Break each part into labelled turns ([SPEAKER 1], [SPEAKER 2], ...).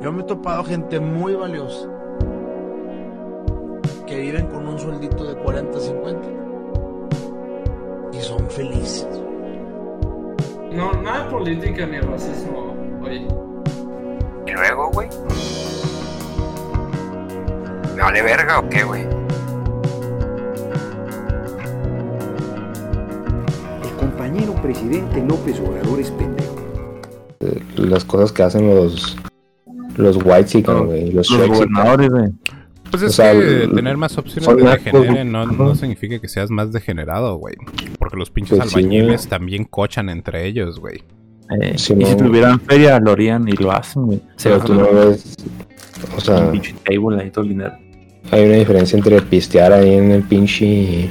[SPEAKER 1] Yo me he topado gente muy valiosa que viven con un sueldito de 40, 50 y son felices.
[SPEAKER 2] No, nada de política ni racismo, oye.
[SPEAKER 3] ¿Y luego, güey? ¿Me vale verga o qué, güey?
[SPEAKER 4] El compañero presidente López Obrador es pendejo.
[SPEAKER 5] Las cosas que hacen los los white güey, los,
[SPEAKER 6] Los gobernadores, güey.
[SPEAKER 7] Pues es
[SPEAKER 5] O sea,
[SPEAKER 7] que
[SPEAKER 5] el-
[SPEAKER 7] tener más opciones de degenere no, no significa que seas más degenerado, güey. Porque los pinches
[SPEAKER 5] Pues
[SPEAKER 7] albañiles también cochan entre ellos, güey.
[SPEAKER 6] Eh, y si tuvieran feria, lo harían y lo hacen, güey. Se
[SPEAKER 5] Pero tú no ves, o sea,
[SPEAKER 6] un pinche table ahí todo el dinero.
[SPEAKER 5] hay una diferencia entre pistear ahí en el pinche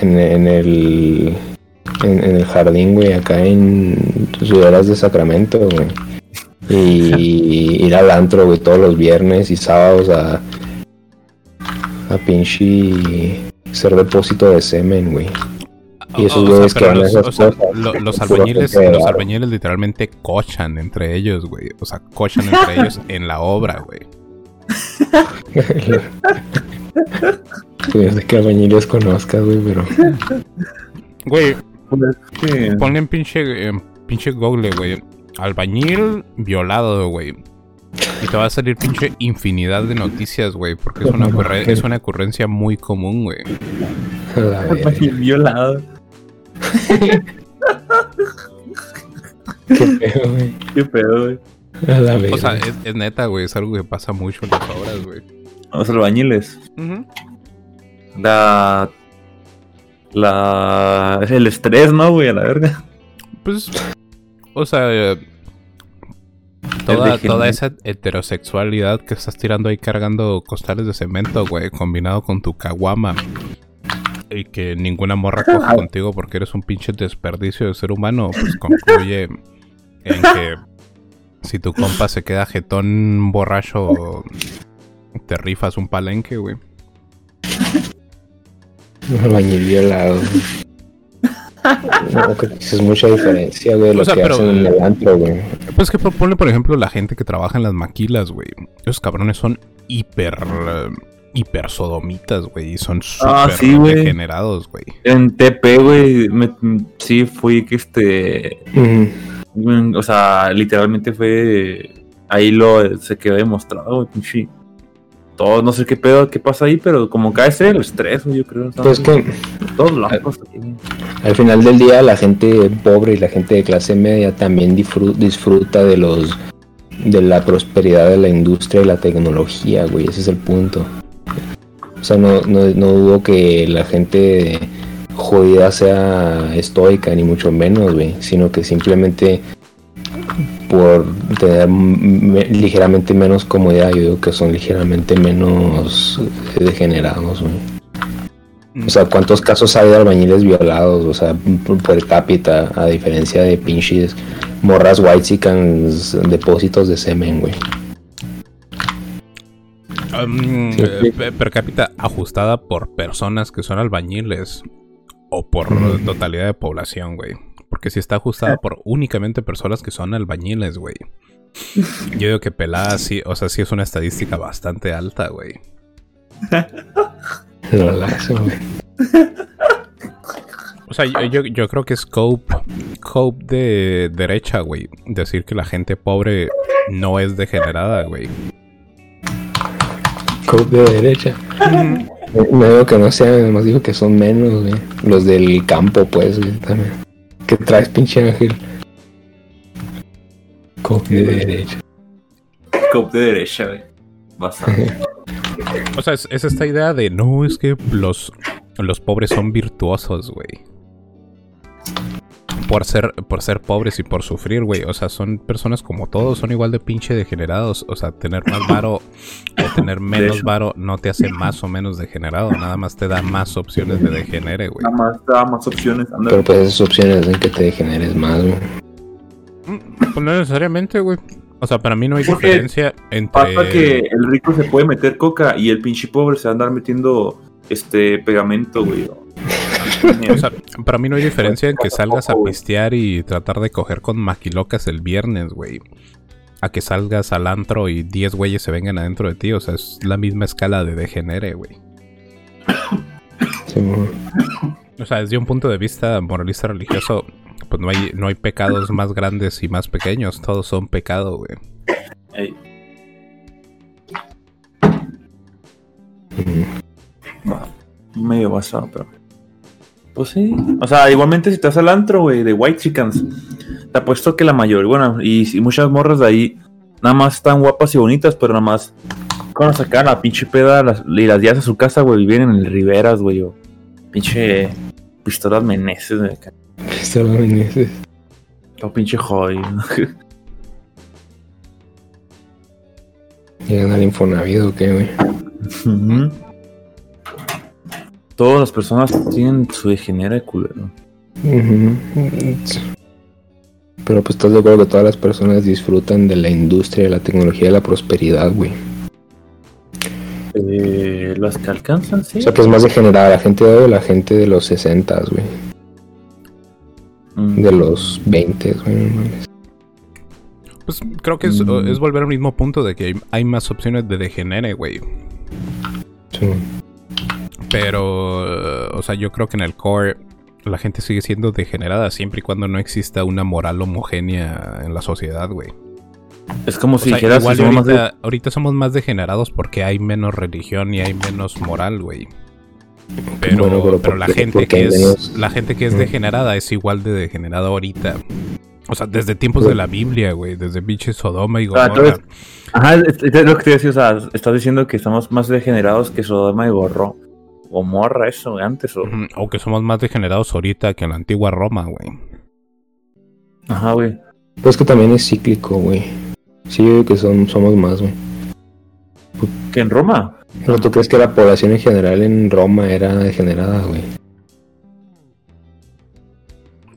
[SPEAKER 5] en, en el en, en el jardín, güey, acá en Ciudades de Sacramento, güey. Y ir al antro, güey, todos los viernes y sábados a a pinche ser depósito de semen, güey. Y esos güeyes que van a
[SPEAKER 7] los,
[SPEAKER 5] esas cosas,
[SPEAKER 7] lo- los albañiles, los albañiles literalmente cochan entre ellos, güey. O sea, cochan entre ellos en la obra, güey.
[SPEAKER 5] Pues, de que albañiles conozcas, güey, pero
[SPEAKER 7] Güey,
[SPEAKER 6] Pues,
[SPEAKER 7] ponle en pinche, en pinche google, güey. Albañil violado, güey. Y te va a salir pinche infinidad de noticias, güey. Porque es una, ocurre- es una ocurrencia muy común, güey.
[SPEAKER 5] a la verga.
[SPEAKER 6] violado.
[SPEAKER 5] Qué pedo, güey.
[SPEAKER 6] Qué pedo, güey.
[SPEAKER 5] A la verga.
[SPEAKER 7] O sea, es, es neta, güey. Es algo que pasa mucho en las obras, güey.
[SPEAKER 6] Los albañiles. La. La. El estrés, ¿no, güey? A la verga.
[SPEAKER 7] Pues, o sea, eh, toda, toda esa heterosexualidad que estás tirando ahí cargando costales de cemento, güey, combinado con tu caguama. Y que ninguna morra coja contigo porque eres un pinche desperdicio de ser humano, pues concluye en que si tu compa se queda jetón borracho, te rifas un palenque, güey.
[SPEAKER 5] Un albañil violado. No, que es mucha diferencia, güey,
[SPEAKER 7] O
[SPEAKER 5] lo
[SPEAKER 7] sea,
[SPEAKER 5] que
[SPEAKER 7] pero-
[SPEAKER 5] hacen en el antro, güey.
[SPEAKER 7] Pues que ponle, por ejemplo, la gente que trabaja en las maquilas, güey. Esos cabrones son hiper. hiper sodomitas, güey. Y son súper
[SPEAKER 6] Ah, sí, güey.
[SPEAKER 7] degenerados, güey.
[SPEAKER 6] En TP, güey. me- Sí, fui que este. Mm, O sea, literalmente fue. Ahí lo se quedó demostrado, güey, pinche. Todo, no sé qué pedo, qué pasa ahí, pero como cae ese el estrés, yo creo.
[SPEAKER 5] Pues que
[SPEAKER 6] Todos aquí, güey.
[SPEAKER 5] al final del día la gente pobre y la gente de clase media también disfru- disfruta de los de la prosperidad de la industria y la tecnología, güey, ese es el punto. O sea, no, no, no dudo que la gente jodida sea estoica, ni mucho menos, güey, sino que simplemente por tener me- ligeramente menos comodidad, yo digo que son ligeramente menos eh, degenerados, güey. O sea, ¿cuántos casos hay de albañiles violados? O sea, por, per cápita, a diferencia de pinches morras white depósitos de semen, güey.
[SPEAKER 7] Um,
[SPEAKER 5] Sí,
[SPEAKER 7] eh,
[SPEAKER 5] sí.
[SPEAKER 7] per cápita ajustada por personas que son albañiles. O por
[SPEAKER 5] Mm.
[SPEAKER 7] totalidad de población, güey. Porque si está ajustada por únicamente personas que son albañiles, güey. Yo digo que pelada sí, o sea, sí es una estadística bastante alta, güey.
[SPEAKER 5] Lo lazo, güey.
[SPEAKER 7] O sea, yo, yo, yo creo que es cope, cope de derecha, güey. Decir que la gente pobre no es degenerada, güey.
[SPEAKER 5] Coke de derecha. No no digo que no sean, nomás digo que son menos, güey. Los del campo, pues, güey, también. ¿Qué traes, pinche ángel? Coke de derecha.
[SPEAKER 6] Cop de derecha, güey. Bastante.
[SPEAKER 7] O sea, es, es esta idea de no, es que los, los pobres son virtuosos, güey. Por ser, por ser pobres y por sufrir, güey. O sea, son personas como todos, son igual de pinche degenerados. O sea, tener más varo o tener menos varo no te hace más o menos degenerado. Nada más te da más opciones de degenere, güey.
[SPEAKER 6] Nada más, da más opciones. anda.
[SPEAKER 5] Pero pues esas opciones hacen que te degeneres más, güey.
[SPEAKER 7] Pues no necesariamente, güey. O sea, para mí no hay
[SPEAKER 6] Porque
[SPEAKER 7] diferencia entre.
[SPEAKER 6] Pasa que el rico se puede meter coca y el pinche pobre se va a andar metiendo este pegamento, güey.
[SPEAKER 7] O sea, para mí no hay diferencia en que salgas a pistear y tratar de coger con maquilocas el viernes, güey. a que salgas al antro y 10 güeyes se vengan adentro de ti. O sea, es la misma escala de degenere, güey.
[SPEAKER 5] Sí.
[SPEAKER 7] O sea, desde un punto de vista moralista religioso, pues no hay, no hay pecados más grandes y más pequeños. Todos son pecado, güey.
[SPEAKER 6] Ey. Va, medio basado, pero. Pues sí. O sea, igualmente si te vas al antro, güey, de White Chickens, te apuesto que la mayoría, bueno, y, y muchas morras de ahí, nada más están guapas y bonitas, pero nada más. Cuando sacan la pinche peda las, y las llevas a su casa, güey, viven en el Riveras, güey, o pinche pistolas meneses, güey. acá.
[SPEAKER 5] Pistola Meneses.
[SPEAKER 6] O pinche joy.
[SPEAKER 5] Llegan al Infonavit o qué, güey.
[SPEAKER 6] Todas las personas tienen su degenera de culero.
[SPEAKER 5] Pero pues estás de acuerdo que todas las personas disfrutan de la industria, de la tecnología, de la prosperidad, güey.
[SPEAKER 6] Eh, las que alcanzan, sí.
[SPEAKER 5] O sea, que es más degenerada la gente de hoy, la gente de los 60, güey.
[SPEAKER 6] Mm.
[SPEAKER 5] De los 20, güey.
[SPEAKER 7] Pues creo que es,
[SPEAKER 6] Mm.
[SPEAKER 7] es volver al mismo punto de que hay, hay más opciones de degenere, güey.
[SPEAKER 5] Sí.
[SPEAKER 7] Pero, eh, o sea, yo creo que en el core la gente sigue siendo degenerada siempre y cuando no exista una moral homogénea en la sociedad, güey.
[SPEAKER 6] Es como
[SPEAKER 7] O
[SPEAKER 6] si
[SPEAKER 7] sea,
[SPEAKER 6] dijeras
[SPEAKER 7] igual
[SPEAKER 6] somos más de-
[SPEAKER 7] ahorita, ahorita somos más degenerados porque hay menos religión y hay menos moral, güey. Pero,
[SPEAKER 5] Bueno, pero
[SPEAKER 7] pero
[SPEAKER 5] ¿por
[SPEAKER 7] la gente que es
[SPEAKER 5] menos-
[SPEAKER 7] la gente que es degenerada es igual de degenerada ahorita. O sea, desde tiempos de la Biblia, güey, desde pinche Sodoma y
[SPEAKER 6] Ah,
[SPEAKER 7] Gomorra.
[SPEAKER 6] entonces- Ajá, es, es lo que te decía, o sea, estás diciendo que estamos más degenerados que Sodoma y Gorro. Gomorra, eso, güey, antes. O...
[SPEAKER 7] O que somos más degenerados ahorita que en la antigua Roma, güey.
[SPEAKER 6] Ajá, güey.
[SPEAKER 5] Pues que también es cíclico, güey. Sí, yo digo que son, somos más, güey.
[SPEAKER 6] Que en Roma.
[SPEAKER 5] Pero tú crees que la población en general en Roma era degenerada, güey.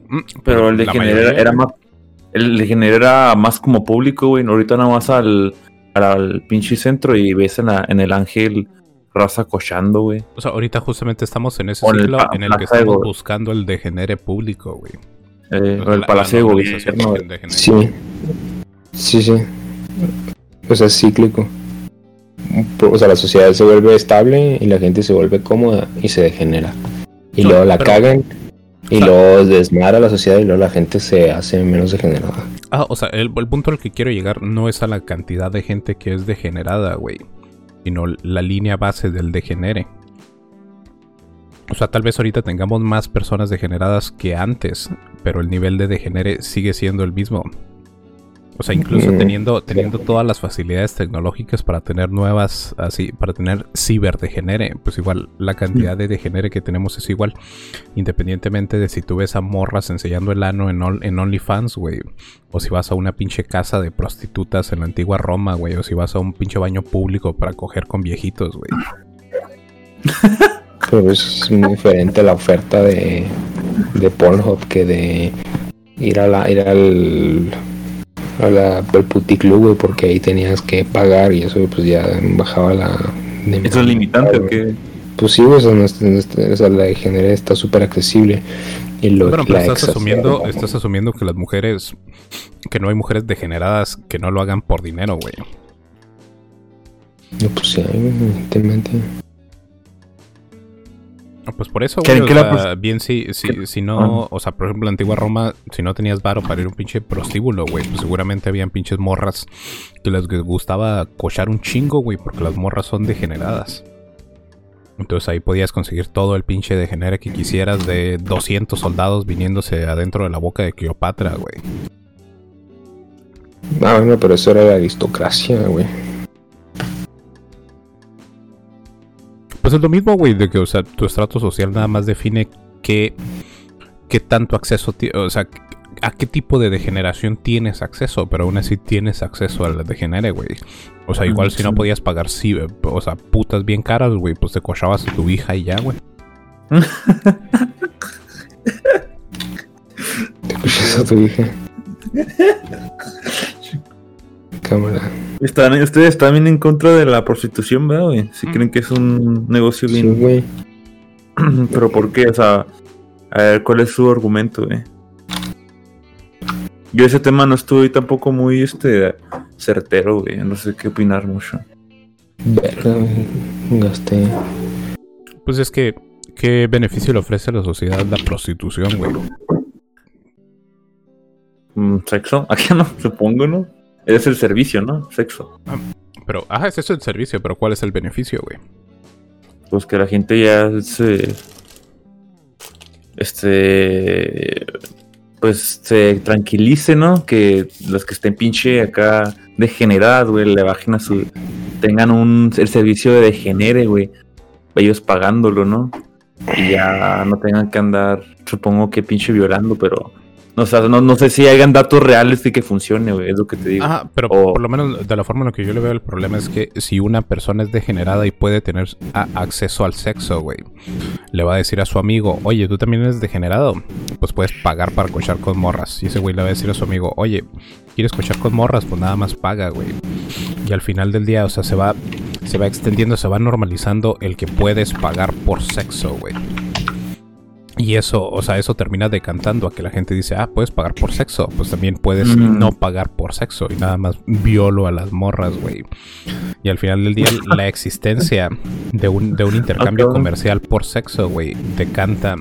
[SPEAKER 7] Mm,
[SPEAKER 6] Pero el de
[SPEAKER 7] la
[SPEAKER 6] General
[SPEAKER 7] mayoría-
[SPEAKER 6] era más. El de General era más como público, güey. Ahorita nada más al, al, al pinche centro y ves en, la- en el ángel raza cochando, güey.
[SPEAKER 7] O sea, ahorita justamente estamos en ese
[SPEAKER 6] O en el
[SPEAKER 7] ciclo en el que estamos buscando el degenere público, güey.
[SPEAKER 6] Eh,
[SPEAKER 7] O
[SPEAKER 6] el
[SPEAKER 7] la-
[SPEAKER 6] palacio de gobierno.
[SPEAKER 5] Sí. Sí, sí. O sea, es cíclico. O sea, la sociedad se vuelve estable y la gente se vuelve cómoda y se degenera. Y
[SPEAKER 7] No,
[SPEAKER 5] luego la
[SPEAKER 7] pero-
[SPEAKER 5] cagan y
[SPEAKER 7] o sea-
[SPEAKER 5] luego desmara la sociedad y luego la gente se hace menos degenerada.
[SPEAKER 7] Ah, o sea, el, el punto al que quiero llegar no es a la cantidad de gente que es degenerada, güey. Sino la línea base del degenere. O sea, tal vez ahorita tengamos más personas degeneradas que antes, pero el nivel de degenere sigue siendo el mismo. O sea, incluso teniendo, teniendo todas las facilidades tecnológicas para tener nuevas, así, para tener ciberdegenere, pues igual la cantidad de degenere que tenemos es igual. Independientemente de si tú ves a morras enseñando el ano en, en OnlyFans, güey. O si vas a una pinche casa de prostitutas en la antigua Roma, güey. O si vas a un pinche baño público para coger con viejitos, güey.
[SPEAKER 5] Pero es muy diferente la oferta de, de Pornhub que de ir a la, ir al, a la, al puticlub, güey, porque ahí tenías que pagar y eso pues ya bajaba la...
[SPEAKER 6] ¿Eso es limitante o qué?
[SPEAKER 5] Pues sí, güey, o sea, no es- no es- o sea, la de género está súper accesible. Y lo,
[SPEAKER 7] Bueno, pero estás asumiendo, estás asumiendo que las mujeres, que no hay mujeres degeneradas que no lo hagan por dinero, güey.
[SPEAKER 5] No, pues sí, evidentemente.
[SPEAKER 7] Ah, Pues por eso,
[SPEAKER 6] ¿Qué-
[SPEAKER 7] güey, o sea, bien si, si, si no, o sea, por ejemplo, en la antigua Roma, si no tenías varo para ir a un pinche prostíbulo, güey, pues seguramente habían pinches morras que les gustaba cochar un chingo, güey, porque las morras son degeneradas. Entonces ahí podías conseguir todo el pinche degenere que quisieras de 200 soldados viniéndose adentro de la boca de Cleopatra, güey.
[SPEAKER 5] Ah, bueno, pero eso era la aristocracia, güey.
[SPEAKER 7] Pues es lo mismo, güey, de que, o sea, tu estrato social nada más define qué, qué tanto acceso, o sea, a qué tipo de degeneración tienes acceso, pero aún así tienes acceso al degenere, güey. O sea, igual si no podías pagar, sí, eh, o sea, putas bien caras, güey, pues te cochabas a tu hija y ya, güey.
[SPEAKER 5] ¿Te escuchas a tu hija? Cámara.
[SPEAKER 6] Están, ustedes están bien en contra de la prostitución, ¿verdad, güey? Si
[SPEAKER 7] Mm.
[SPEAKER 6] creen que es un negocio
[SPEAKER 5] Sí,
[SPEAKER 6] bien.
[SPEAKER 5] güey.
[SPEAKER 6] Pero ¿por qué? O sea, a ver, ¿cuál es su argumento, güey? Yo ese tema no estoy tampoco muy, este, certero, güey. No sé qué opinar mucho.
[SPEAKER 5] Verga, gasté.
[SPEAKER 7] Pues es que, ¿qué beneficio le ofrece a la sociedad la prostitución, güey?
[SPEAKER 6] Mm, ¿Sexo? Aquí no, supongo, ¿no? Es el servicio, ¿no? Sexo.
[SPEAKER 7] Pero, ajá, es eso el servicio, pero ¿cuál es el beneficio, güey?
[SPEAKER 6] Pues que la gente ya se. Este. Pues se tranquilice, ¿no? Que los que estén pinche acá degeneradas, güey, le bajen a su. Tengan un. El servicio de degenere, güey. Ellos pagándolo, ¿no? Y ya no tengan que andar, supongo que pinche violando, pero. No, o sea, no, no sé si hayan datos reales de que funcione, güey, es lo que te digo.
[SPEAKER 7] Ajá, pero
[SPEAKER 6] O-
[SPEAKER 7] por lo menos de la forma en la que yo le veo el problema es que si una persona es degenerada y puede tener acceso al sexo, güey, le va a decir a su amigo, oye, tú también eres degenerado, pues puedes pagar para cochar con morras. Y ese güey le va a decir a su amigo, oye, ¿quieres cochar con morras? Pues nada más paga, güey. Y al final del día, o sea, se va, se va extendiendo, se va normalizando el que puedes pagar por sexo, güey. Y eso, o sea, eso termina decantando a que la gente dice, ah, puedes pagar por sexo. Pues también puedes
[SPEAKER 6] Mm.
[SPEAKER 7] no pagar por sexo y nada más violo a las morras, güey. Y al final del día, la existencia de un, de un intercambio comercial por sexo, güey, decanta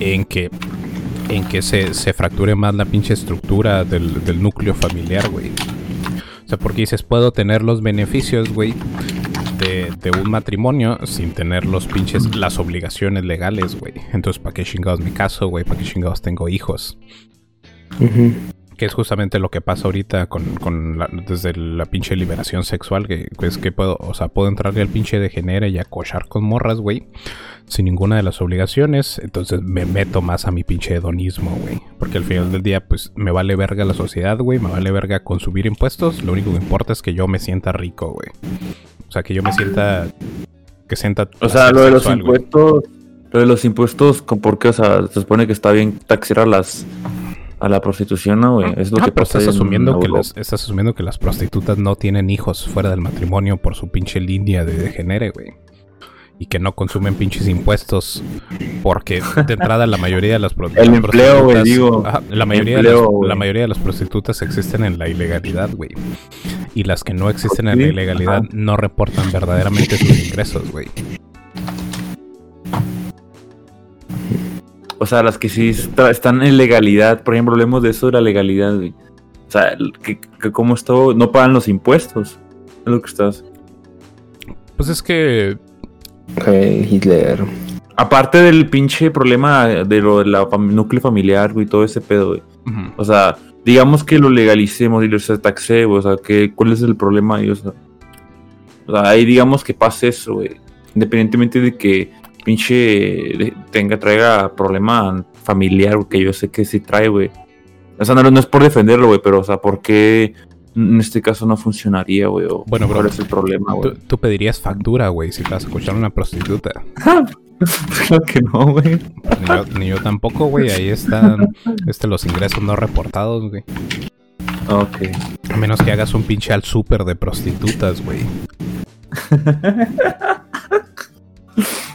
[SPEAKER 7] en que en que se, se fracture más la pinche estructura del, del núcleo familiar, güey. O sea, porque dices, puedo tener los beneficios, güey, de, de un matrimonio sin tener los pinches, las obligaciones legales, güey. Entonces, ¿para qué chingados me caso, güey? ¿Para qué chingados tengo hijos?
[SPEAKER 5] Ujú.
[SPEAKER 7] Que es justamente lo que pasa ahorita con, con la- desde la pinche liberación sexual, que es que puedo, o sea, puedo entrarle al pinche degenere y acochar con morras, güey, sin ninguna de las obligaciones, entonces me meto más a mi pinche hedonismo, güey. Porque al final del día, pues, me vale verga la sociedad, güey, me vale verga consumir impuestos, lo único que importa es que yo me sienta rico, güey. O sea, que yo me sienta... Que sienta...
[SPEAKER 6] O sea, lo de los
[SPEAKER 7] sexual,
[SPEAKER 6] impuestos, lo de los impuestos, ¿con ¿por qué? O sea, se supone que está bien taxar a las a la prostitución, ¿no, güey? Es lo
[SPEAKER 7] Ah,
[SPEAKER 6] que
[SPEAKER 7] pues
[SPEAKER 6] pasa
[SPEAKER 7] estás
[SPEAKER 6] en
[SPEAKER 7] asumiendo que las, estás asumiendo que las prostitutas no tienen hijos fuera del matrimonio por su pinche línea de degenere, güey. Y que no consumen pinches impuestos porque de entrada la mayoría de las, pro-
[SPEAKER 6] El
[SPEAKER 7] las
[SPEAKER 6] empleo, güey,
[SPEAKER 7] prostitutas-
[SPEAKER 6] digo.
[SPEAKER 7] La mayoría
[SPEAKER 6] Empleo,
[SPEAKER 7] de las, la mayoría de las prostitutas existen en la ilegalidad, güey. Y las que no existen en la ilegalidad
[SPEAKER 6] ajá.
[SPEAKER 7] no reportan verdaderamente sus ingresos, güey.
[SPEAKER 6] O sea, las que sí está- están en legalidad, por ejemplo, hablemos de eso de la legalidad, güey. O sea, que, que como esto no pagan los impuestos. Es lo que estás.
[SPEAKER 7] Pues es que
[SPEAKER 5] Ok, Hitler.
[SPEAKER 6] Aparte del pinche problema de lo del núcleo familiar, güey, todo ese pedo, güey. O sea, digamos que lo legalicemos y lo se taxe, güey, o sea, que, ¿cuál es el problema ahí? O sea, o sea, ahí digamos que pase eso, güey. Independientemente de que pinche tenga, traiga problema familiar, que yo sé que sí trae, güey. O sea, no, no es por defenderlo, güey, pero, o sea, ¿por qué en este caso no funcionaría, güey?
[SPEAKER 7] Bueno, bro,
[SPEAKER 6] ¿Cuál es el problema,
[SPEAKER 7] tú,
[SPEAKER 6] güey?
[SPEAKER 7] tú pedirías factura, güey, si vas a escuchar a una prostituta.
[SPEAKER 6] Claro que no, güey.
[SPEAKER 7] Ni yo, ni yo tampoco, güey. Ahí están este, los ingresos no reportados, güey.
[SPEAKER 6] Ok.
[SPEAKER 7] A menos que hagas un pinche al súper de prostitutas, güey.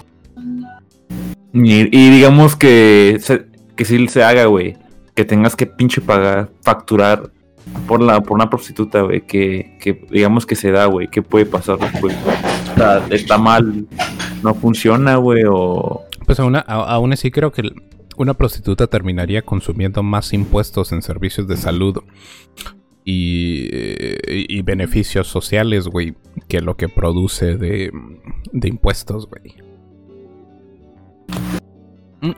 [SPEAKER 6] Y, digamos que, se, que sí se haga, güey. Que tengas que pinche pagar, facturar por la por una prostituta, güey. Que, digamos que se da, güey. ¿Qué puede pasar después? Sea, está mal, no funciona, güey. O.
[SPEAKER 7] Pues aún, aún así creo que una prostituta terminaría consumiendo más impuestos en servicios de salud y, beneficios sociales, güey, que lo que produce de impuestos, güey.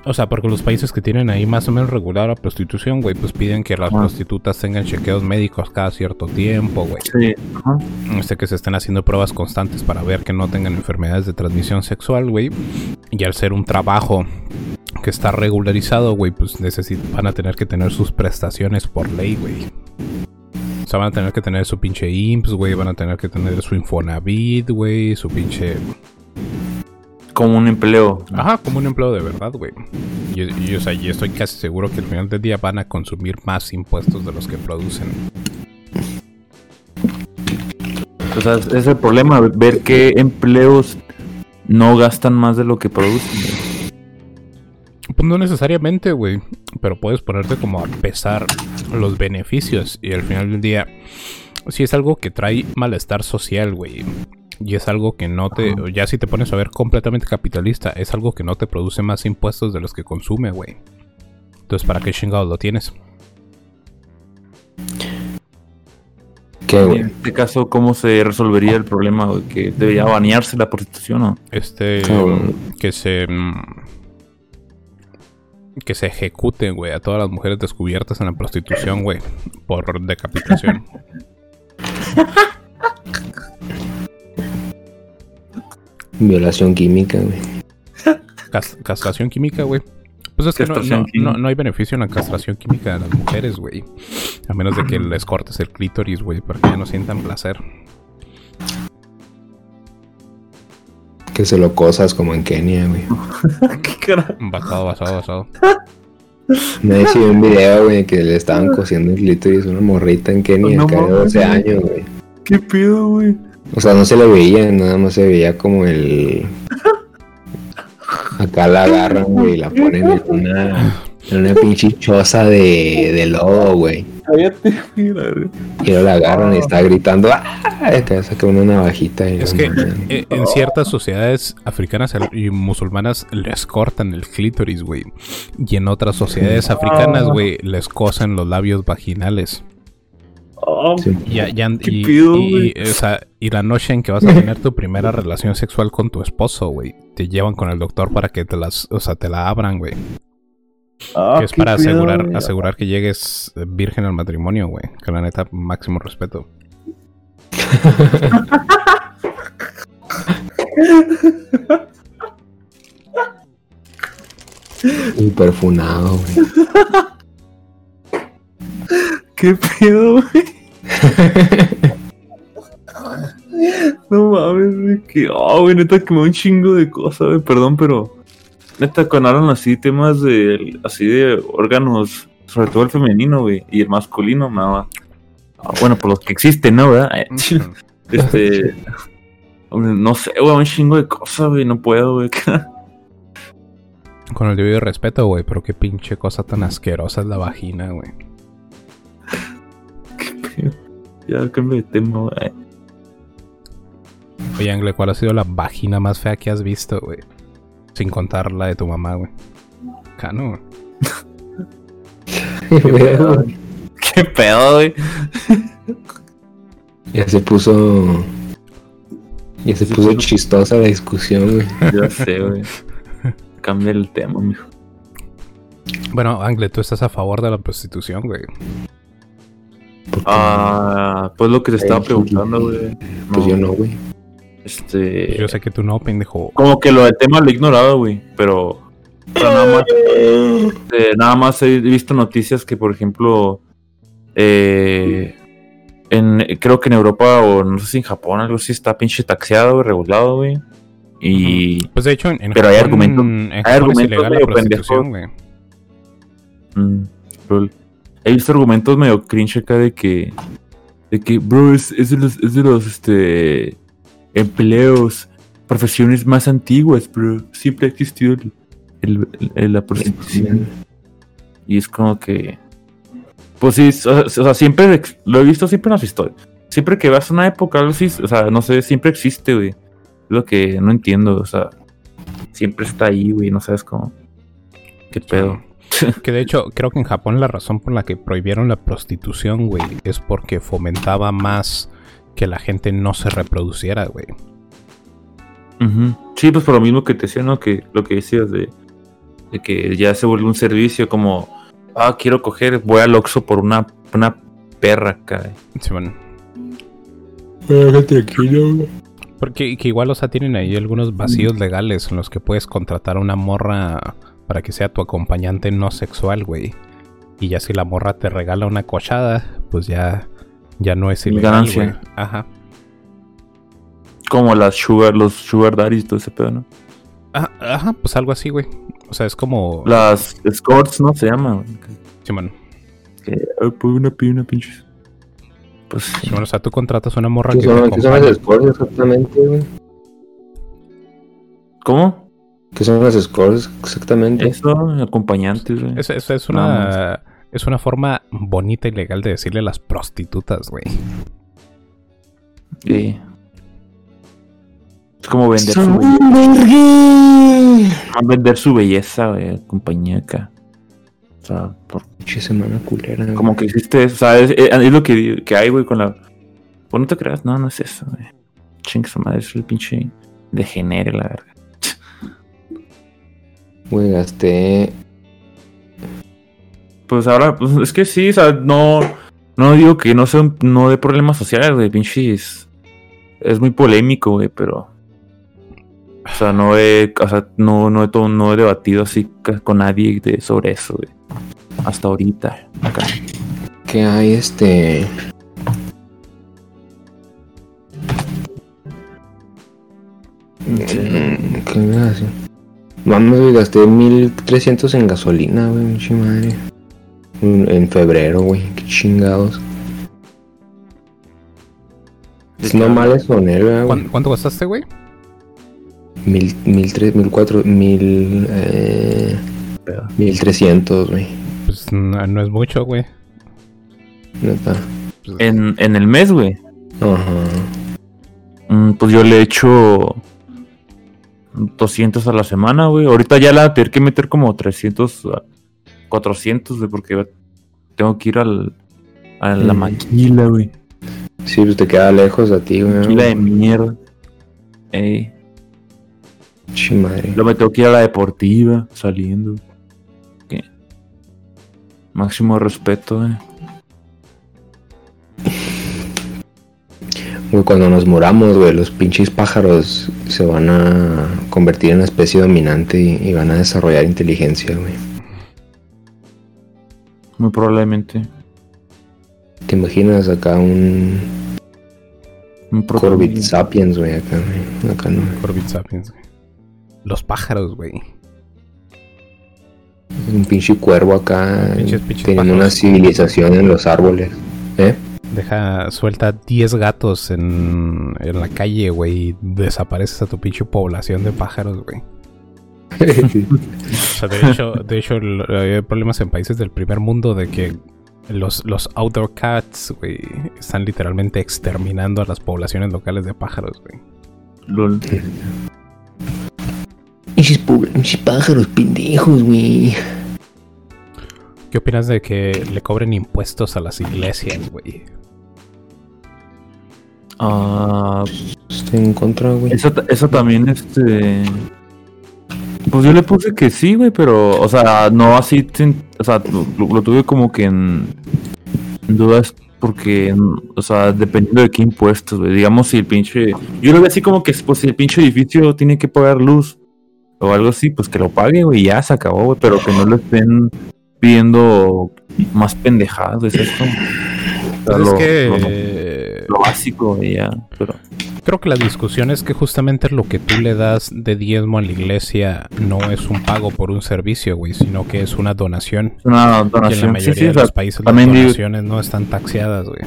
[SPEAKER 7] O sea, porque los países que tienen ahí más o menos regular la prostitución, güey, pues piden que las
[SPEAKER 6] Ah.
[SPEAKER 7] prostitutas tengan chequeos médicos cada cierto tiempo, güey.
[SPEAKER 6] Sí. Ajá.
[SPEAKER 7] Este, que se estén haciendo pruebas constantes para ver que no tengan enfermedades de transmisión sexual, güey. Y al ser un trabajo que está regularizado, güey, pues van a tener que tener sus prestaciones por ley, güey. O sea, van a tener que tener su pinche IMSS, güey. Van a tener que tener su Infonavit, güey. Su pinche...
[SPEAKER 6] Como un empleo.
[SPEAKER 7] Ajá, como un empleo de verdad, güey. Y, y, o sea, yo estoy casi seguro que al final del día van a consumir más impuestos de los que producen.
[SPEAKER 6] O sea, es el problema, ver qué empleos no gastan más de lo que producen.
[SPEAKER 7] Pues no necesariamente, güey. Pero puedes ponerte como a pesar los beneficios. Y al final del día, Sí, es algo que trae malestar social, güey. Y es algo que no te. Ya si te pones a ver completamente capitalista, es algo que no te produce más impuestos de los que consume, güey. Entonces, ¿para qué chingados lo tienes?
[SPEAKER 5] ¿Qué,
[SPEAKER 6] En
[SPEAKER 5] güey?
[SPEAKER 6] este caso, ¿cómo se resolvería el problema? güey? ¿Que debería banearse la prostitución o?
[SPEAKER 7] Este. Que se. mm, Que se ejecuten, güey, a todas las mujeres descubiertas en la prostitución, güey. Por decapitación.
[SPEAKER 5] Violación química, güey.
[SPEAKER 7] Cas- castración química, güey. Pues es que no,
[SPEAKER 6] Castración
[SPEAKER 7] no-
[SPEAKER 6] química.
[SPEAKER 7] no- no hay beneficio en la castración química de las mujeres, güey. A menos de que les cortes el clítoris, güey, para que ya no sientan placer.
[SPEAKER 5] Que se lo cosas como en Kenia, güey.
[SPEAKER 6] ¿Qué carajo?
[SPEAKER 7] Basado, basado, basado.
[SPEAKER 5] Me decía un video, güey, que le estaban cosiendo el clítoris a una morrita en Kenia,
[SPEAKER 6] No
[SPEAKER 5] acá de
[SPEAKER 6] mames,
[SPEAKER 5] 12
[SPEAKER 6] güey.
[SPEAKER 5] años, güey.
[SPEAKER 6] ¿Qué pedo, güey?
[SPEAKER 5] O sea, no se le veía, nada más se veía como el. Acá la agarran, güey, y la ponen en una, en una pinche choza de, de lodo, güey. Y luego la agarran y está gritando, ¡ah! Acá saca una navajita y
[SPEAKER 7] Es
[SPEAKER 5] no
[SPEAKER 7] que eh, en ciertas sociedades africanas y musulmanas les cortan el clítoris, güey. Y en otras sociedades africanas, güey, les cosen los labios vaginales.
[SPEAKER 6] Oh,
[SPEAKER 5] Sí.
[SPEAKER 7] Y, ya- ya-
[SPEAKER 6] ¿Qué
[SPEAKER 7] y-
[SPEAKER 6] pedo,
[SPEAKER 7] y-
[SPEAKER 6] güey?
[SPEAKER 7] y, o sea, y la noche en que vas a tener tu primera relación sexual con tu esposo, güey, te llevan con el doctor para que te las, o sea, te la abran, güey.
[SPEAKER 6] ah,
[SPEAKER 7] que es para asegurar, asegurar que llegues virgen al matrimonio, güey. Que la neta, máximo respeto.
[SPEAKER 5] Y perfunado, güey.
[SPEAKER 6] ¿Qué pedo, güey? no mames, güey. Que, oh, güey, neta, que me da un chingo de cosas, güey. Perdón, pero. Neta, cuando hablan así temas de. Así de órganos, sobre todo el femenino, güey. Y el masculino, me daba. ah, bueno, por los que existen, ¿no, verdad? Este. No sé, güey, un chingo de cosas, güey. No puedo, güey.
[SPEAKER 7] Con el debido respeto, güey, pero qué pinche cosa tan asquerosa es la vagina, güey.
[SPEAKER 6] Ya, cambio de tema, güey.
[SPEAKER 7] Oye, Angle, ¿cuál ha sido la vagina más fea que has visto, güey? Sin contar la de tu mamá, güey. Cano, güey.
[SPEAKER 6] ¿Qué pedo, güey?
[SPEAKER 5] ya se puso. Ya se puso chistosa la discusión, güey.
[SPEAKER 6] Ya sé, güey. Cambia el tema, mijo.
[SPEAKER 7] Bueno, Angle, tú estás a favor de la prostitución, güey.
[SPEAKER 6] Ah, pues lo que te estaba preguntando, güey.
[SPEAKER 5] pues yo no, güey.
[SPEAKER 6] Este.
[SPEAKER 7] Yo sé que tú no, pendejo.
[SPEAKER 6] Como que lo del tema lo he ignorado, güey. Pero. pero nada más. eh, nada más he visto noticias que, por ejemplo. Eh, en, creo que en Europa o no sé si en Japón algo así está pinche taxeado, güey, regulado, güey. Y.
[SPEAKER 7] Pues de hecho, en, en
[SPEAKER 6] Pero hay
[SPEAKER 7] Japón,
[SPEAKER 6] argumentos-
[SPEAKER 7] en
[SPEAKER 6] hay
[SPEAKER 7] es
[SPEAKER 6] argumentos
[SPEAKER 7] ilegal la
[SPEAKER 6] medio
[SPEAKER 7] prostitución, güey.
[SPEAKER 6] Mm, lol. He visto argumentos medio cringe acá de que. De que, bro, es, es de los, es de los este, empleos, profesiones más antiguas, bro. Siempre ha existido el, el- el- la prostitución. Y es como que. Pues sí, o sea, siempre lo he visto siempre en las historias. Siempre que vas a una época, algo así, o sea, no sé, siempre existe, güey. Es lo que no entiendo, o sea, siempre está ahí, güey, no sabes cómo. ¿Qué pedo?
[SPEAKER 7] Que de hecho, creo que en Japón la razón por la que prohibieron la prostitución, güey, es porque fomentaba más que la gente no se reproduciera, güey.
[SPEAKER 6] Sí, pues por lo mismo que te decía, ¿no? Que lo que decías de, de que ya se vuelve un servicio como, ah, quiero coger, voy al Oxxo por una, una perra acá.
[SPEAKER 7] Sí, bueno.
[SPEAKER 5] tranquilo.
[SPEAKER 7] Porque que igual, o sea, tienen ahí algunos vacíos legales en los que puedes contratar a una morra para que sea tu acompañante no sexual, güey. Y ya si la morra te regala una cochada, pues ya, ya no es ilegal,
[SPEAKER 6] Ganancia.
[SPEAKER 7] güey. Ajá.
[SPEAKER 6] Como las sugar, los sugar daddies y todo ese pedo, ¿no?
[SPEAKER 7] Ajá, ajá, pues algo así, güey. O sea, es como...
[SPEAKER 6] Las escorts, ¿no? Se llama, güey.
[SPEAKER 7] Simón.
[SPEAKER 6] Que, ah, pues una, pi- una pinches. Pues sí.
[SPEAKER 7] Simón, o sea, tú contratas una morra
[SPEAKER 5] ¿Qué
[SPEAKER 7] que te
[SPEAKER 5] son, ¿qué son las
[SPEAKER 7] acompañe.
[SPEAKER 5] scores exactamente, güey?
[SPEAKER 6] ¿Cómo?
[SPEAKER 5] ¿Qué son las scores exactamente?
[SPEAKER 6] Eso, acompañantes, güey.
[SPEAKER 7] Es, es, es una... Es una forma bonita y legal de decirle a las prostitutas, güey.
[SPEAKER 6] Sí. Es como vender su belleza.
[SPEAKER 5] vergue.
[SPEAKER 6] Vender su belleza, güey, compañía acá. O sea, por-
[SPEAKER 5] Pinche semana culera. güey.
[SPEAKER 6] como que existe eso. O sea, es, es lo que, que hay, güey, con la. Pues no te creas, no, no es eso, güey. Chingue su madre, es el pinche degenere, la verga.
[SPEAKER 5] Güey, gasté.
[SPEAKER 6] Pues ahora, pues es que sí, o sea, no. No digo que no sea un- no de problemas sociales, güey, pinches. Es muy polémico, güey, pero. O sea, no he, o sea, no, no he, no he debatido así con nadie de- sobre eso, güey. Hasta ahorita. Acá.
[SPEAKER 5] que hay este. Mm, ¿Qué me hace? Mames, güey, gasté 1300 en gasolina, güey, pinche madre. En febrero, güey, qué chingados. Es normal eso, ¿no, güey?
[SPEAKER 7] ¿Cuán- ¿Cuánto gastaste, güey?
[SPEAKER 5] Mil, mil tres, mil cuatro, mil, eh, mil trescientos, güey.
[SPEAKER 7] Pues no, no es mucho, güey.
[SPEAKER 5] Neta.
[SPEAKER 6] En, en el mes, güey.
[SPEAKER 5] Ajá.
[SPEAKER 6] Mm, Pues yo le he hecho 200 a la semana, güey. Ahorita ya la tener que meter como 300 a 400, güey, porque tengo que ir al, a la
[SPEAKER 5] Mm.
[SPEAKER 6] maquila, güey.
[SPEAKER 5] Sí, pues te queda lejos a ti, güey.
[SPEAKER 6] Maquila de mierda. Ey.
[SPEAKER 5] Pinche madre.
[SPEAKER 6] Luego me tengo que ir a la deportiva, saliendo. ¿Qué? Máximo respeto, güey.
[SPEAKER 5] Güey, cuando nos moramos, güey, los pinches pájaros se van a convertir en una especie dominante y, y van a desarrollar inteligencia, güey.
[SPEAKER 6] Muy probablemente.
[SPEAKER 5] ¿Te imaginas acá un
[SPEAKER 6] Un.
[SPEAKER 5] Sapiens, güey, acá, güey? Acá no.
[SPEAKER 7] Corbett Sapiens, güey. Los pájaros, güey.
[SPEAKER 5] Un pinche cuervo acá
[SPEAKER 7] Pinches- pinches
[SPEAKER 5] teniendo una civilización en los árboles. ¿Eh?
[SPEAKER 7] Deja, suelta 10 gatos en, en la calle, güey, y desapareces a tu pinche población de pájaros, güey. O sea, de hecho, de hecho hay problemas en países del primer mundo de que los, los outdoor cats, güey, están literalmente exterminando a las poblaciones locales de pájaros, güey.
[SPEAKER 6] Lol.
[SPEAKER 5] Pobres, pinches pájaros pendejos, güey.
[SPEAKER 7] ¿Qué opinas de que le cobren impuestos a las iglesias, güey?
[SPEAKER 6] Ah,
[SPEAKER 5] Estoy en contra, güey.
[SPEAKER 6] Eso, ta- eso también, este. Pues yo le puse que sí, güey, pero, o sea, no así, sin- o sea, lo, lo tuve como que en, en dudas porque, o sea, dependiendo de qué impuestos, güey. Digamos, si el pinche. Yo lo veo así como que, pues, si el pinche edificio tiene que pagar luz o algo así, pues que lo pague, güey, y ya se acabó, güey, pero que no le estén pidiendo más pendejadas, es esto. O sea,
[SPEAKER 7] Pues es
[SPEAKER 6] lo-
[SPEAKER 7] que
[SPEAKER 6] lo- lo básico, güey, ya, pero.
[SPEAKER 7] creo que la discusión es que justamente lo que tú le das de diezmo a la iglesia no es un pago por un servicio, güey, sino que es una donación.
[SPEAKER 6] Es una
[SPEAKER 7] Y en la
[SPEAKER 6] donación.
[SPEAKER 7] mayoría
[SPEAKER 6] Sí, sí,
[SPEAKER 7] de los países las
[SPEAKER 6] digo-
[SPEAKER 7] donaciones no están taxeadas, güey.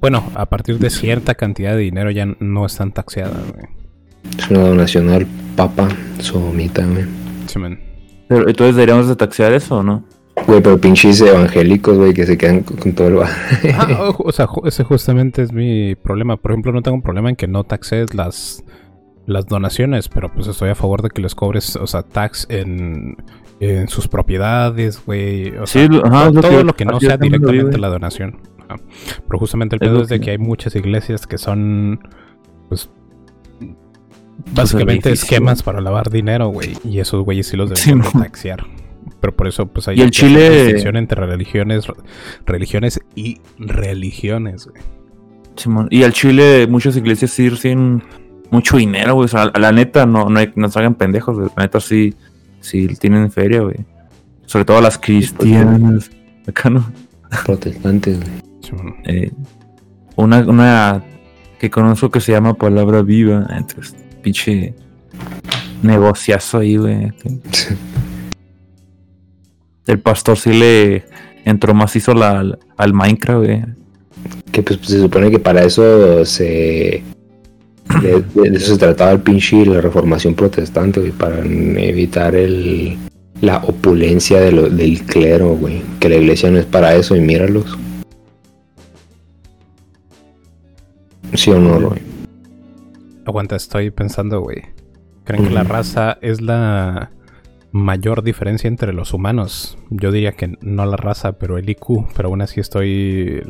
[SPEAKER 7] Bueno, a partir de cierta cantidad de dinero ya no están taxeadas, güey.
[SPEAKER 5] Es una donación al Papa Sodomita, güey.
[SPEAKER 7] Sí, man.
[SPEAKER 6] Pero, entonces deberíamos de taxear eso o no?
[SPEAKER 5] Güey, pero pinches evangélicos, güey, que se quedan con, todo el... ba-
[SPEAKER 7] Ah, o- o sea, ese justamente es mi problema. Por ejemplo, no tengo un problema en que no taxes las, las donaciones, pero pues estoy a favor de que les cobres, o sea, tax en, en sus propiedades, güey. O sea,
[SPEAKER 6] Sí, lo- ajá,
[SPEAKER 7] todo,
[SPEAKER 6] lo
[SPEAKER 7] todo
[SPEAKER 6] que-
[SPEAKER 7] lo que no sea directamente la donación. Ajá. Pero justamente el pedo es de
[SPEAKER 6] que-
[SPEAKER 7] que hay muchas iglesias que son, pues, básicamente esquemas para lavar dinero, güey. Y esos güeyes sí los
[SPEAKER 6] Sí,
[SPEAKER 7] deberían de
[SPEAKER 6] mo.
[SPEAKER 7] taxear. Pero por eso, pues hay
[SPEAKER 6] Y el Chile-
[SPEAKER 7] distinción entre religiones, religiones y religiones, güey.
[SPEAKER 6] Simón. Y al Chile muchas iglesias sí reciben mucho dinero, güey. O sea, la neta, no, no, hay- no se hagan pendejos, güey. La neta sí, sí tienen feria, güey. Sobre todo las cristianas. Acá no.
[SPEAKER 5] Protestantes, güey.
[SPEAKER 7] Simón.
[SPEAKER 6] Eh, una, una que conozco que se llama Palabra Viva. Entonces, pinche negociazo ahí, güey. El pastor sí le entró macizo la, al Minecraft, güey.
[SPEAKER 5] Que pues, se supone que para eso se... De, de eso se trataba el pinche la reformación protestante, güey, para evitar el, la opulencia de lo- del clero, güey. Que la iglesia no es para eso y míralos. ¿Sí o no, Roy?
[SPEAKER 7] Aguanta, estoy pensando, güey. ¿Creen que la raza es la mayor diferencia entre los humanos? Yo diría que no la raza, pero el IQ. Pero aún así estoy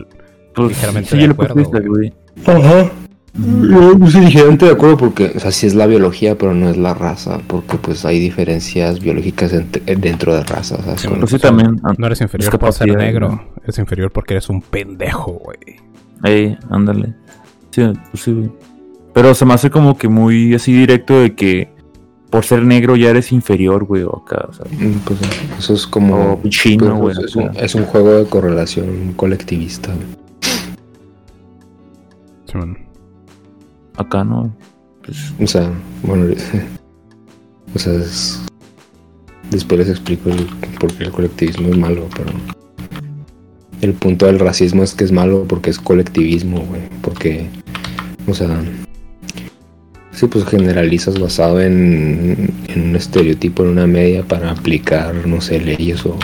[SPEAKER 6] Pues,
[SPEAKER 7] ligeramente
[SPEAKER 6] sí,
[SPEAKER 7] de acuerdo, güey.
[SPEAKER 6] güey.
[SPEAKER 5] Ajá. Yo pues, sí, ligeramente de acuerdo porque, o sea, sí es la biología, pero no es la raza, porque pues hay diferencias biológicas entre- dentro de razas. o sea,
[SPEAKER 7] Sí,
[SPEAKER 6] Pues sí, también.
[SPEAKER 7] No eres inferior por ser negro. Eres inferior porque eres un pendejo, güey.
[SPEAKER 6] Ey, ándale. Sí, pues sí, güey. Pero se me hace como que muy así directo de que por ser negro ya eres inferior, güey, o acá, o sea.
[SPEAKER 5] Mm, pues, eso es como...
[SPEAKER 6] O chino,
[SPEAKER 5] pues,
[SPEAKER 6] güey.
[SPEAKER 5] es, un,
[SPEAKER 6] acá.
[SPEAKER 5] es un juego de correlación colectivista. güey.
[SPEAKER 7] Simón.
[SPEAKER 6] Acá no. Pues,
[SPEAKER 5] O sea, bueno, o sea, es- después les explico el, por qué el colectivismo es malo, pero el punto del racismo es que es malo porque es colectivismo, güey, porque, o sea, sí, pues generalizas basado en, en un estereotipo, en una media para aplicar, no sé, leyes o...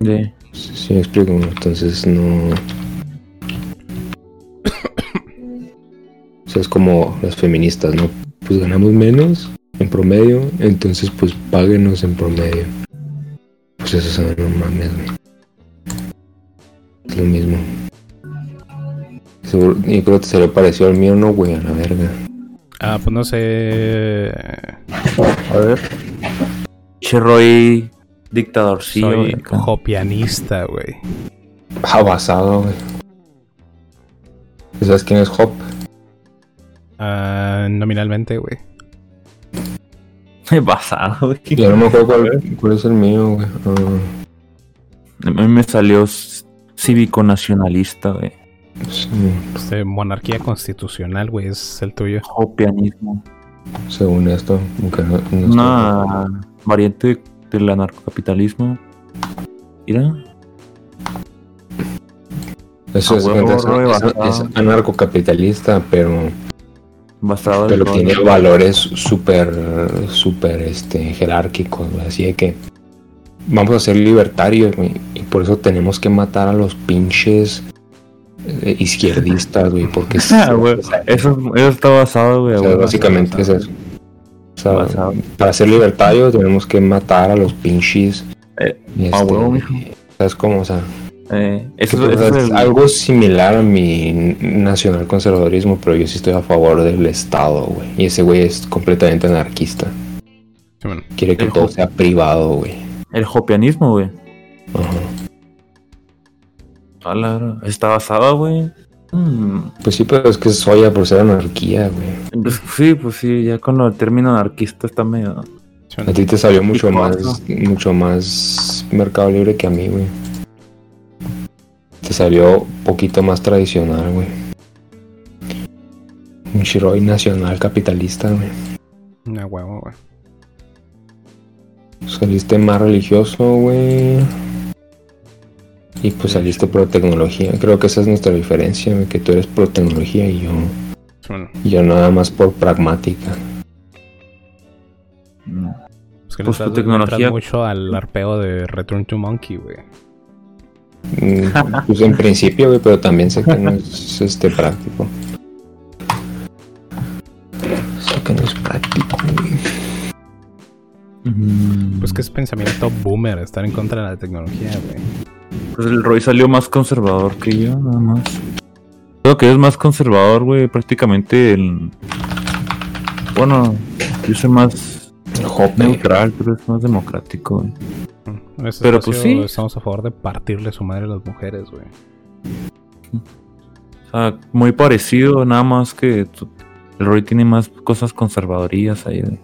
[SPEAKER 6] de.
[SPEAKER 5] Sí, me explico, entonces no... O sea, es como las feministas, ¿no? Pues ganamos menos en promedio, entonces pues páguenos en promedio. Pues eso es no mames. Es lo mismo. Seguro, yo creo que se le pareció al mío, no, güey, a la verga.
[SPEAKER 7] Ah, pues no sé.
[SPEAKER 6] A ver. Cherroy dictadorcillo.
[SPEAKER 7] Soy
[SPEAKER 6] güey,
[SPEAKER 7] hopianista, güey.
[SPEAKER 5] Ah, basado, güey. ¿Sabes quién es Hop?
[SPEAKER 7] Ah, nominalmente, güey.
[SPEAKER 6] Basado, güey.
[SPEAKER 5] Ya no me acuerdo cuál, cuál es el mío, güey. Ah,
[SPEAKER 6] A mí me salió cívico nacionalista, güey.
[SPEAKER 5] Sí,
[SPEAKER 7] Este, monarquía constitucional, güey, es el tuyo.
[SPEAKER 6] Hopianismo.
[SPEAKER 5] según esto, aunque no, no estoy-
[SPEAKER 6] Una variante del anarcocapitalismo. Mira.
[SPEAKER 5] Eso es,
[SPEAKER 6] huevo,
[SPEAKER 5] es- anarcocapitalista, pero,
[SPEAKER 6] Basado en
[SPEAKER 5] pero tiene valores súper, súper este, jerárquicos, güey. Así de que vamos a ser libertarios, güey, y por eso tenemos que matar a los pinches izquierdistas, güey, porque
[SPEAKER 6] Ah, güey. Eso, eso está basado, güey.
[SPEAKER 5] o sea, básicamente es eso. O sea,
[SPEAKER 6] Basado.
[SPEAKER 5] para ser libertarios tenemos que matar a los pinches.
[SPEAKER 6] Eh, huevo, mijo.
[SPEAKER 5] ¿Sabes cómo? O sea,
[SPEAKER 6] Eh, eso,
[SPEAKER 5] que,
[SPEAKER 6] eso es
[SPEAKER 5] es
[SPEAKER 6] el-
[SPEAKER 5] algo similar a mi nacional conservadurismo, pero yo sí estoy a favor del Estado, güey. Y ese güey es completamente anarquista. Quiere que
[SPEAKER 6] El
[SPEAKER 5] todo sea privado, güey.
[SPEAKER 6] el hopianismo, güey.
[SPEAKER 5] Ajá.
[SPEAKER 6] Verga. Está basado, güey. Mm,
[SPEAKER 5] Pues sí, pero es que es soya por ser anarquía, güey.
[SPEAKER 6] pues sí, pues sí, ya con el término anarquista está medio.
[SPEAKER 5] A ti te salió mucho más, mucho más mercado libre que a mí, güey. Te salió un poquito más tradicional, güey. Un Shiroi nacional capitalista, güey.
[SPEAKER 7] Una huevo, güey.
[SPEAKER 5] Saliste más religioso, güey. Y pues saliste pro tecnología. Creo que esa es nuestra diferencia, que tú eres pro tecnología y yo, yo nada más por pragmática.
[SPEAKER 6] mm,
[SPEAKER 7] Es que
[SPEAKER 6] Pues tu tecnología-
[SPEAKER 7] mucho al arpeo de Return to Monkey, güey.
[SPEAKER 5] Mm, Pues en principio, güey, pero también sé que no es este práctico. Sé que no es práctico, güey.
[SPEAKER 6] mm,
[SPEAKER 7] Pues que es pensamiento boomer estar en contra de la tecnología, güey.
[SPEAKER 6] Pues el Roy salió más conservador que yo, nada más. Creo que es más conservador, güey. Prácticamente el. Bueno, yo soy más neutral, pero es más democrático, güey.
[SPEAKER 7] Este
[SPEAKER 6] Pero, pues, sí.
[SPEAKER 7] Estamos a favor de partirle su madre a las mujeres, güey.
[SPEAKER 6] O sea, muy parecido, nada más que tu- el Roy tiene más cosas conservadorías ahí, güey.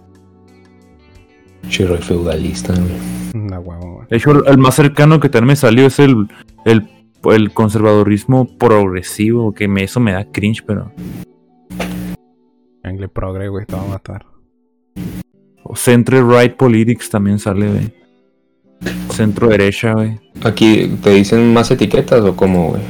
[SPEAKER 5] Shiroi feudalista, güey.
[SPEAKER 7] Una huevo, güey.
[SPEAKER 6] De hecho, el, el más cercano que también me salió es el, el, el conservadurismo progresivo, que me, eso me da cringe, pero.
[SPEAKER 7] Angle progre, güey, te va a matar.
[SPEAKER 6] o Centro Right Politics también sale, güey. Centro derecha, güey.
[SPEAKER 5] Aquí te dicen más etiquetas o cómo, güey.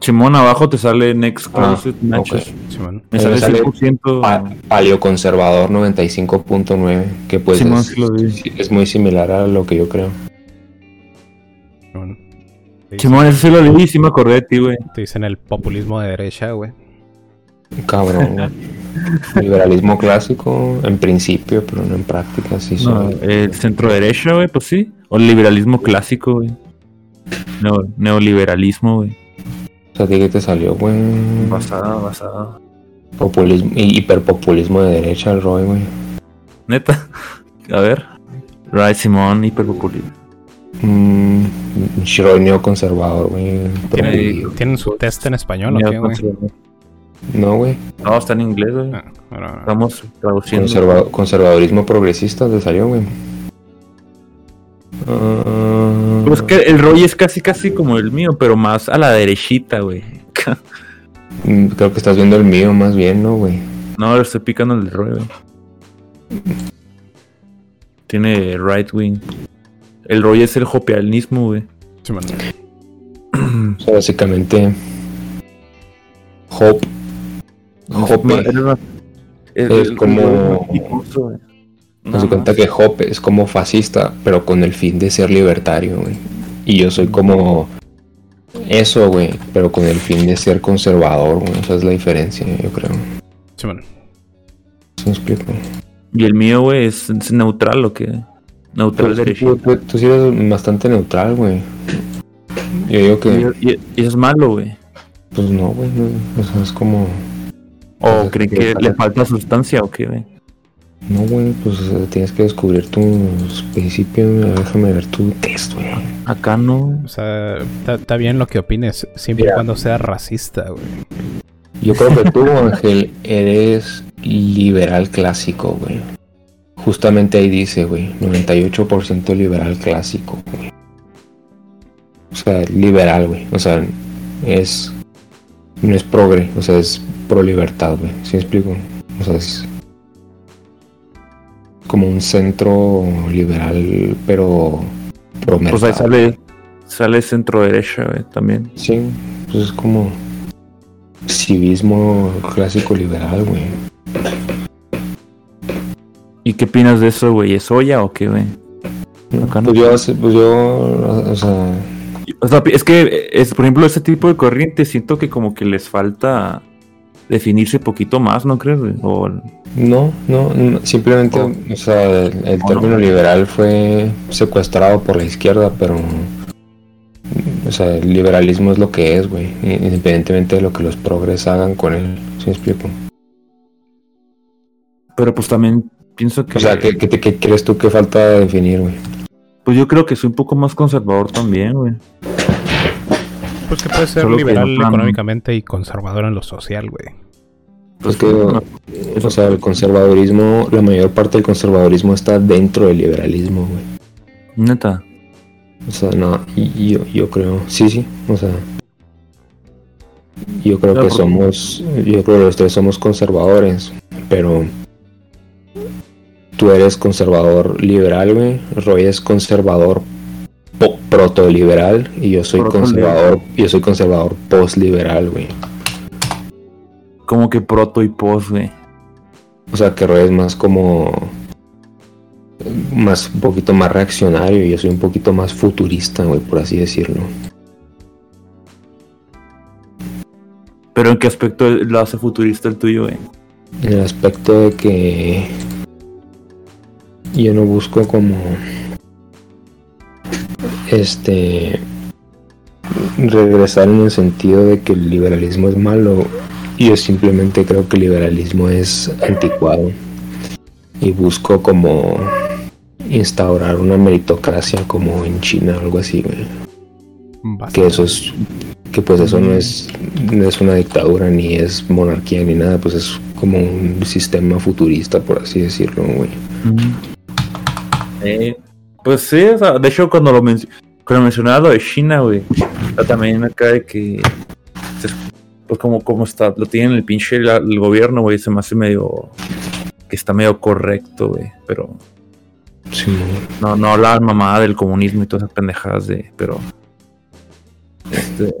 [SPEAKER 6] Chimón, abajo te sale Next
[SPEAKER 5] Ah,
[SPEAKER 6] Closest Matches.
[SPEAKER 5] ok.
[SPEAKER 7] Simón.
[SPEAKER 6] Me sale
[SPEAKER 5] sale
[SPEAKER 6] 100%.
[SPEAKER 5] Pa- Paleoconservador 95.9, que pues
[SPEAKER 6] Simón,
[SPEAKER 5] es,
[SPEAKER 6] sí lo vi.
[SPEAKER 5] sí, es muy similar a lo que yo creo.
[SPEAKER 7] Simón.
[SPEAKER 6] Eso sí lo leí y sí me acordé de ti, güey.
[SPEAKER 7] te dicen el populismo de derecha, güey.
[SPEAKER 5] Cabrón, güey. Liberalismo clásico en principio, pero no en práctica, sí
[SPEAKER 6] No, el centro derecha, güey, pues sí. O el liberalismo clásico, güey. Neo- neoliberalismo, güey.
[SPEAKER 5] O sea, ¿a ti qué te salió, güey?
[SPEAKER 6] Basada, basada.
[SPEAKER 5] Populismo, hi- hiperpopulismo de derecha, el Roy, güey.
[SPEAKER 6] Neta. A ver. Right, Simón, hiperpopulismo.
[SPEAKER 5] Mm, Roy neoconservador, güey.
[SPEAKER 7] ¿Tienen,
[SPEAKER 5] prohibido.
[SPEAKER 7] ¿Tienen su test en español o qué, güey?
[SPEAKER 5] No, güey.
[SPEAKER 6] No, está en inglés, güey.
[SPEAKER 7] Ah, bueno,
[SPEAKER 6] Estamos traduciendo.
[SPEAKER 5] Conserva- conservadurismo progresista te salió, güey.
[SPEAKER 6] Pues que el Roy es casi, casi como el mío, pero más a la derechita, güey.
[SPEAKER 5] mm, creo que estás viendo el mío más bien, ¿no, güey?
[SPEAKER 6] No, le estoy picando el Roy, güey. Tiene right wing. El Roy es el jopealismo, güey.
[SPEAKER 7] sí, man.
[SPEAKER 5] O sea, básicamente. Hope. Hope. Es como-
[SPEAKER 6] No,
[SPEAKER 5] Me doy cuenta que Hope es como fascista, pero con el fin de ser libertario, güey. Y yo soy como eso, güey, pero con el fin de ser conservador, güey. Esa es la diferencia, yo creo.
[SPEAKER 7] Sí, man.
[SPEAKER 5] ¿Sí me explico?
[SPEAKER 6] Y el mío, güey, es, es neutral, ¿o qué? Neutral
[SPEAKER 5] Pero
[SPEAKER 6] derechito.
[SPEAKER 5] tú, tú- tú sí eres bastante neutral, güey. Yo digo que,
[SPEAKER 6] Y, y- y es malo, güey.
[SPEAKER 5] pues no, güey. no, O sea, es como.
[SPEAKER 6] ¿O
[SPEAKER 5] Pues,
[SPEAKER 6] creen
[SPEAKER 5] que
[SPEAKER 6] que le falta sustancia o qué, güey?
[SPEAKER 5] No, güey, pues tienes que descubrir tus principios. güey. Déjame ver tu test, güey.
[SPEAKER 6] Acá no.
[SPEAKER 7] O sea, está bien lo que opines, siempre y cuando sea racista, güey.
[SPEAKER 5] Yo creo que tú, Ángel, eres liberal clásico, güey. Justamente ahí dice, güey, 98% liberal clásico, güey. O sea, liberal, güey. O sea, es. No es progre, o sea, es pro libertad, güey. ¿Sí me explico? O sea, es. Como un centro liberal, pero. Pro
[SPEAKER 6] Pues ahí sale, sale centro derecha, güey, también.
[SPEAKER 5] Sí, pues es como civismo clásico liberal, güey.
[SPEAKER 6] ¿Y qué opinas de eso, güey? ¿Es olla o qué, güey? No.
[SPEAKER 5] Pues yo, pues yo, o sea,
[SPEAKER 6] O sea, es que, es, por ejemplo, ese tipo de corriente siento que como que les falta definirse poquito más, ¿no crees? O,
[SPEAKER 5] no, no, no, simplemente, o sea, el, el término
[SPEAKER 6] no.
[SPEAKER 5] liberal fue secuestrado por la izquierda, pero, o sea, el liberalismo es lo que es, güey, independientemente de lo que los progres hagan con él, ¿sí me explico?
[SPEAKER 6] pero pues también pienso que...
[SPEAKER 5] O sea, ¿qué, qué crees tú que falta definir, güey?
[SPEAKER 6] Pues yo creo que soy un poco más conservador también, güey.
[SPEAKER 7] Pues que puede ser
[SPEAKER 6] Solo
[SPEAKER 7] liberal
[SPEAKER 6] no
[SPEAKER 7] económicamente y conservador en lo social, güey.
[SPEAKER 5] Pues que, o sea, el conservadurismo, la mayor parte del conservadurismo está dentro del liberalismo, güey.
[SPEAKER 6] Neta.
[SPEAKER 5] O sea, no, yo, yo creo, sí, sí, o sea, yo creo que somos, yo creo que los tres somos conservadores, pero tú eres conservador liberal, güey, Roy es conservador protoliberal y yo soy conservador, yo soy conservador postliberal, güey.
[SPEAKER 6] Como que proto y post, güey.
[SPEAKER 5] O sea, que es más como más un poquito más reaccionario y yo soy un poquito más futurista, güey, por así decirlo.
[SPEAKER 6] Pero en qué aspecto lo hace futurista el tuyo, güey.
[SPEAKER 5] En el aspecto de que yo no busco como este regresar en el sentido de que el liberalismo es malo. Yo simplemente creo que el liberalismo es anticuado y busco como instaurar una meritocracia como en China o algo así. Que eso es que pues eso no es no es una dictadura ni es monarquía ni nada, pues es como un sistema futurista por así decirlo,
[SPEAKER 6] pues sí, o sea, de hecho cuando lo, menc- cuando mencionaba lo de China, güey, también acá de que, pues como, como está, lo tienen el pinche la- el gobierno, güey, se me hace medio, que está medio correcto, güey, pero
[SPEAKER 5] Sí,
[SPEAKER 6] no, no habla mamada del comunismo y todas esas pendejadas de, pero, este,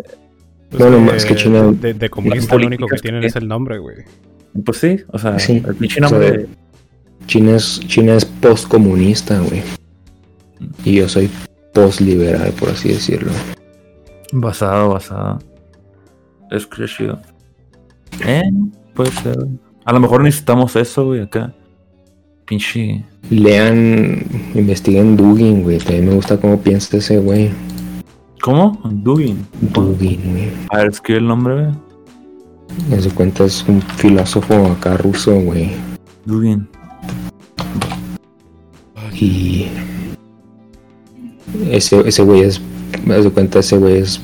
[SPEAKER 7] Pues
[SPEAKER 5] No, no, más que China-
[SPEAKER 7] De, de comunista lo único que tienen
[SPEAKER 6] que-
[SPEAKER 7] es el nombre, güey.
[SPEAKER 6] pues sí, o sea,
[SPEAKER 5] Sí,
[SPEAKER 6] el pinche
[SPEAKER 5] o sea,
[SPEAKER 6] nombre,
[SPEAKER 5] China es China es postcomunista, güey. Y yo soy postliberal, por así decirlo.
[SPEAKER 6] basado, basado, es que chido. ¿Eh? Puede ser. A lo mejor necesitamos eso, güey, acá. Pinche.
[SPEAKER 5] Lean, investiguen Dugin, güey. También me gusta cómo piensa ese güey.
[SPEAKER 6] ¿Cómo? Dugin.
[SPEAKER 5] Dugin, güey.
[SPEAKER 6] A ver, escribe el nombre, güey.
[SPEAKER 5] En su cuenta es un filósofo acá ruso, güey.
[SPEAKER 6] Dugin.
[SPEAKER 5] Y ese, ese güey es, me das cuenta, ese güey es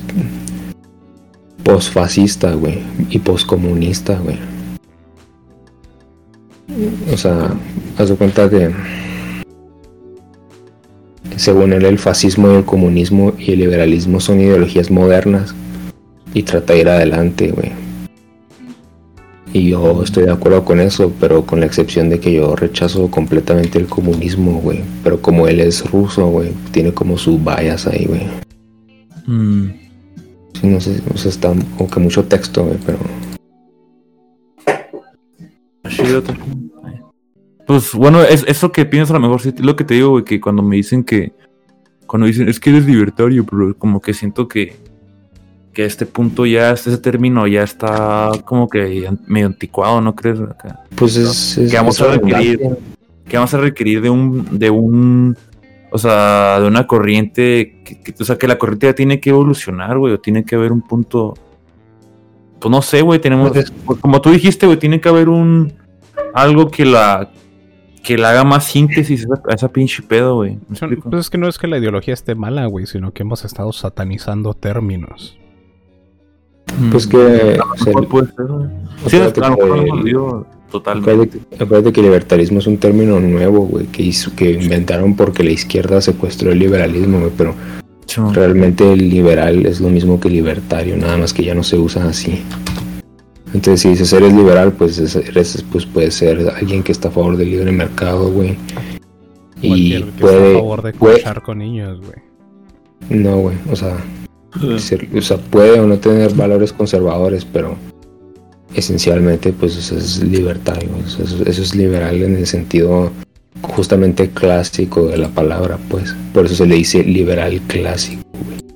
[SPEAKER 5] posfascista, güey, y poscomunista, güey. O sea, haz de cuenta que según él el fascismo y el comunismo y el liberalismo son ideologías modernas y trata de ir adelante, güey. Y yo estoy de acuerdo con eso, pero con la excepción de que yo rechazo completamente el comunismo, güey. Pero como él es ruso, güey, tiene como sus vallas ahí, güey.
[SPEAKER 6] Mm.
[SPEAKER 5] Sí, no sé, o sea, está como que mucho texto, güey, pero...
[SPEAKER 6] También. Pues bueno, es, eso que piensas a lo mejor sí, lo que te digo, güey, que cuando me dicen que. Cuando dicen, es que eres libertario, pero como que siento que. Que este punto ya, ese término ya está como que medio anticuado, ¿no crees? Acá?
[SPEAKER 5] Pues es... es
[SPEAKER 6] Que vamos
[SPEAKER 5] es
[SPEAKER 6] a requerir-. Que vamos a requerir de un. de un. O sea, de una corriente. Que, que- o sea, que la corriente ya tiene que evolucionar, güey, o tiene que haber un punto. Pues no sé, güey, tenemos.
[SPEAKER 5] Pues
[SPEAKER 6] como tú dijiste, güey, tiene que haber un. Algo que la. Que la haga más síntesis a esa, a esa pinche pedo, güey.
[SPEAKER 7] Pues es que no es que la ideología esté mala, güey, sino que hemos estado satanizando términos.
[SPEAKER 5] Pues
[SPEAKER 6] Mm.
[SPEAKER 5] que...
[SPEAKER 6] A lo
[SPEAKER 5] o sea,
[SPEAKER 6] puede ser, güey. Sí, a lo mejor
[SPEAKER 5] que-
[SPEAKER 6] digo totalmente.
[SPEAKER 5] Acuérdate, que libertarismo es un término nuevo, güey, que, hizo, que inventaron porque la izquierda secuestró el liberalismo, güey, pero realmente el liberal es lo mismo que libertario, nada más que ya no se usa así. Entonces, si dices eres liberal, pues es- eres, pues puede ser alguien que está a favor del libre mercado, güey. Y
[SPEAKER 7] que esté a
[SPEAKER 5] puede,
[SPEAKER 7] favor de
[SPEAKER 5] puede-
[SPEAKER 7] con niños, güey.
[SPEAKER 5] no, güey, o sea, o sea, puede o no tener valores conservadores, pero esencialmente, pues eso es libertario, eso, es- eso es liberal en el sentido justamente clásico de la palabra, pues, por eso se le dice liberal clásico.